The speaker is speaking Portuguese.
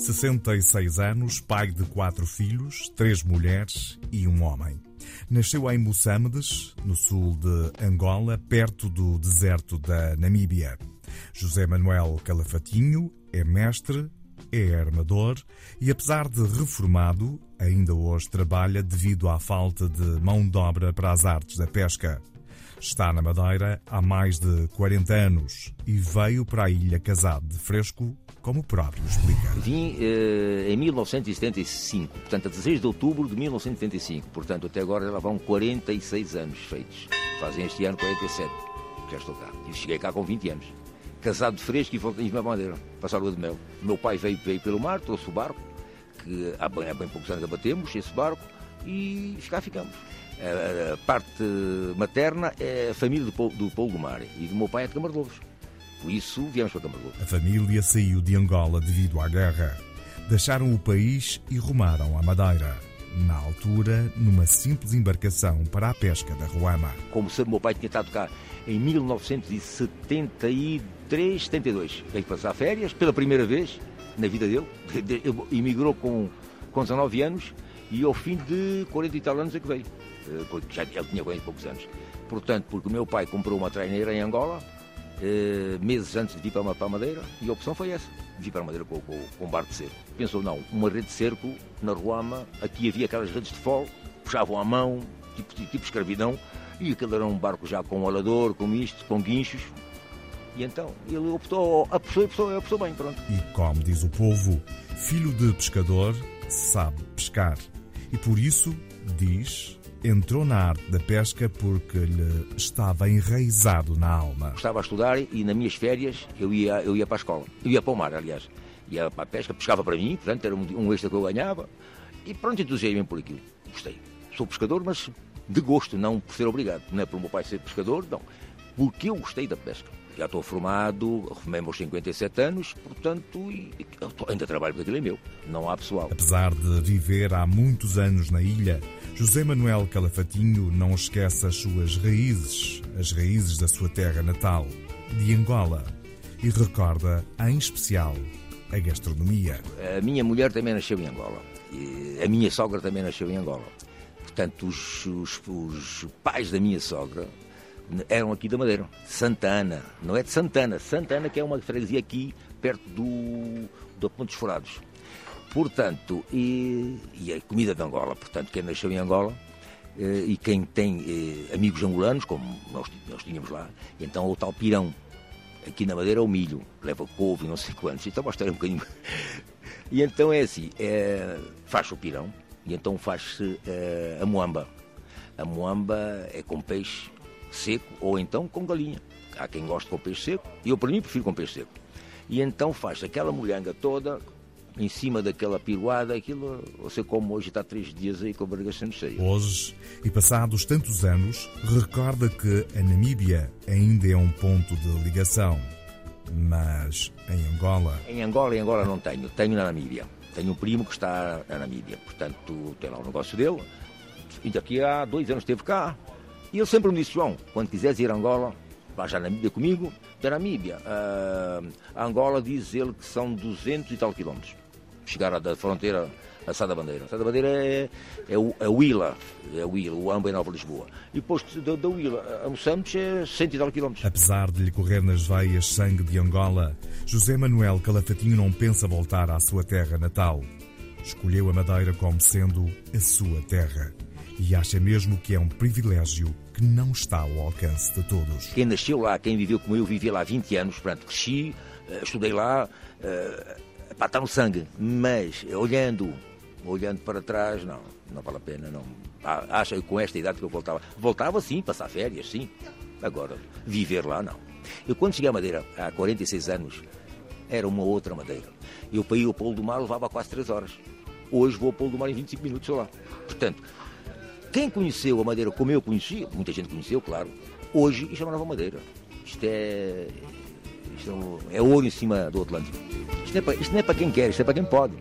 66 anos, pai de quatro filhos, três mulheres e um homem. Nasceu em Moçambiques, no sul de Angola, perto do deserto da Namíbia. José Manuel Calafatinho é mestre, é armador e, apesar de reformado, ainda hoje trabalha devido à falta de mão de obra para as artes da pesca. Está na Madeira há mais de 40 anos e veio para a ilha casado de fresco, como o próprio explica. Vim eh, em 1975, portanto, a 16 de outubro de 1975. Portanto, até agora já vão 46 anos feitos. Fazem este ano 47, já estou cá. E cheguei cá com 20 anos. Casado de fresco e voltei para a Madeira, passar a lua de mel. Meu pai veio, veio pelo mar, trouxe o barco, que há bem, há bem poucos anos abatemos esse barco, e cá ficamos. A, parte materna é a família do, do Polo do Mar e do meu pai é de Lobos. Por isso viemos para Lobos. A família saiu de Angola devido à guerra. Deixaram o país e rumaram à Madeira. Na altura, numa simples embarcação para a pesca da Ruama. Como se o meu pai tinha estado cá em 1973, 72. Veio passar férias pela primeira vez na vida dele. Emigrou com, com 19 anos e ao fim de 40 e tal anos é que veio. Já ele tinha 40 e poucos anos. Portanto, porque o meu pai comprou uma traineira em Angola, eh, meses antes de vir para a Madeira, e a opção foi essa: vir para a Madeira com, com, com um barco de cerco. Pensou, não, uma rede de cerco na Ruama, aqui havia aquelas redes de fol, puxavam à mão, tipo, tipo escravidão, e aquele era um barco já com alador, com isto, com guinchos. E então ele optou, apostou, apostou, apostou bem, pronto. E como diz o povo, filho de pescador sabe pescar. E por isso, diz, entrou na arte da pesca porque lhe estava enraizado na alma. Estava a estudar e nas minhas férias eu ia, eu ia para a escola. Eu ia para o mar, aliás. Ia para a pesca, pescava para mim, portanto era um, um extra que eu ganhava. E pronto, entusiasmei por aquilo. Gostei. Sou pescador, mas de gosto, não por ser obrigado. Não é por o meu pai ser pescador, não. Porque eu gostei da pesca. Já estou formado, reformei aos 57 anos, portanto, e, ainda trabalho porque aquilo é meu. Não há pessoal. Apesar de viver há muitos anos na ilha, José Manuel Calafatinho não esquece as suas raízes, as raízes da sua terra natal, de Angola, e recorda, em especial, a gastronomia. A minha mulher também nasceu em Angola. a minha sogra também nasceu em Angola. Portanto, os, os, os pais da minha sogra eram aqui da Madeira, Santa Ana, não é de Santana, Santa Ana que é uma freguesia aqui perto do, do Ponte dos Furados. Portanto, e, e a comida de Angola, portanto, quem nasceu em Angola eh, e quem tem eh, amigos angolanos, como nós, nós tínhamos lá, então o tal pirão, aqui na Madeira é o milho, leva couve não sei quantos, então mostrar um bocadinho. e então é assim, é, faz o pirão e então faz-se é, a moamba. A moamba é com peixe seco ou então com galinha. Há quem goste com peixe seco e eu, para mim, prefiro com peixe seco. E então faz aquela molhanga toda em cima daquela piruada, aquilo você como hoje está três dias aí com a barriga sendo cheia. Hoje, e passados tantos anos, recorda que a Namíbia ainda é um ponto de ligação. Mas em Angola. Em Angola, em Angola não tenho, tenho na Namíbia. Tenho um primo que está na Namíbia, portanto tem lá o negócio dele. E daqui há dois anos esteve cá, e ele sempre me disse, João, quando quiseres ir a Angola, vais à Namíbia comigo. Da Namíbia, uh, a Angola diz ele que são 200 e tal quilómetros. Chegar da fronteira a Sá da Bandeira. Sá da Bandeira é, é, é o Ila, é o Ila, o Amba em Nova Lisboa. E depois da, da Ila a Moçambique é 100 e tal quilómetros. Apesar de lhe correr nas veias sangue de Angola, José Manuel Calafatinho não pensa voltar à sua terra natal. Escolheu a Madeira como sendo a sua terra e acha mesmo que é um privilégio que não está ao alcance de todos. Quem nasceu lá, quem viveu como eu, vivi lá 20 anos, portanto, cresci, eh, estudei lá, uh, pá, está no sangue, mas olhando, olhando para trás, não, não vale a pena, não. Ah, acha que com esta idade que eu voltava, voltava sim, passar férias, sim, agora, viver lá, não. Eu quando cheguei à Madeira, há 46 anos, era uma outra Madeira. Eu para ir ao Polo do Mar levava quase 3 horas. Hoje vou ao Polo do Mar em 25 minutos, sei lá. Portanto, quem conheceu a Madeira como eu conhecia, muita gente conheceu, claro, hoje isto é uma nova Madeira. Isto é, isto é ouro em cima do Atlântico. Isto não é para, isto é para quem quer, isto é para quem pode.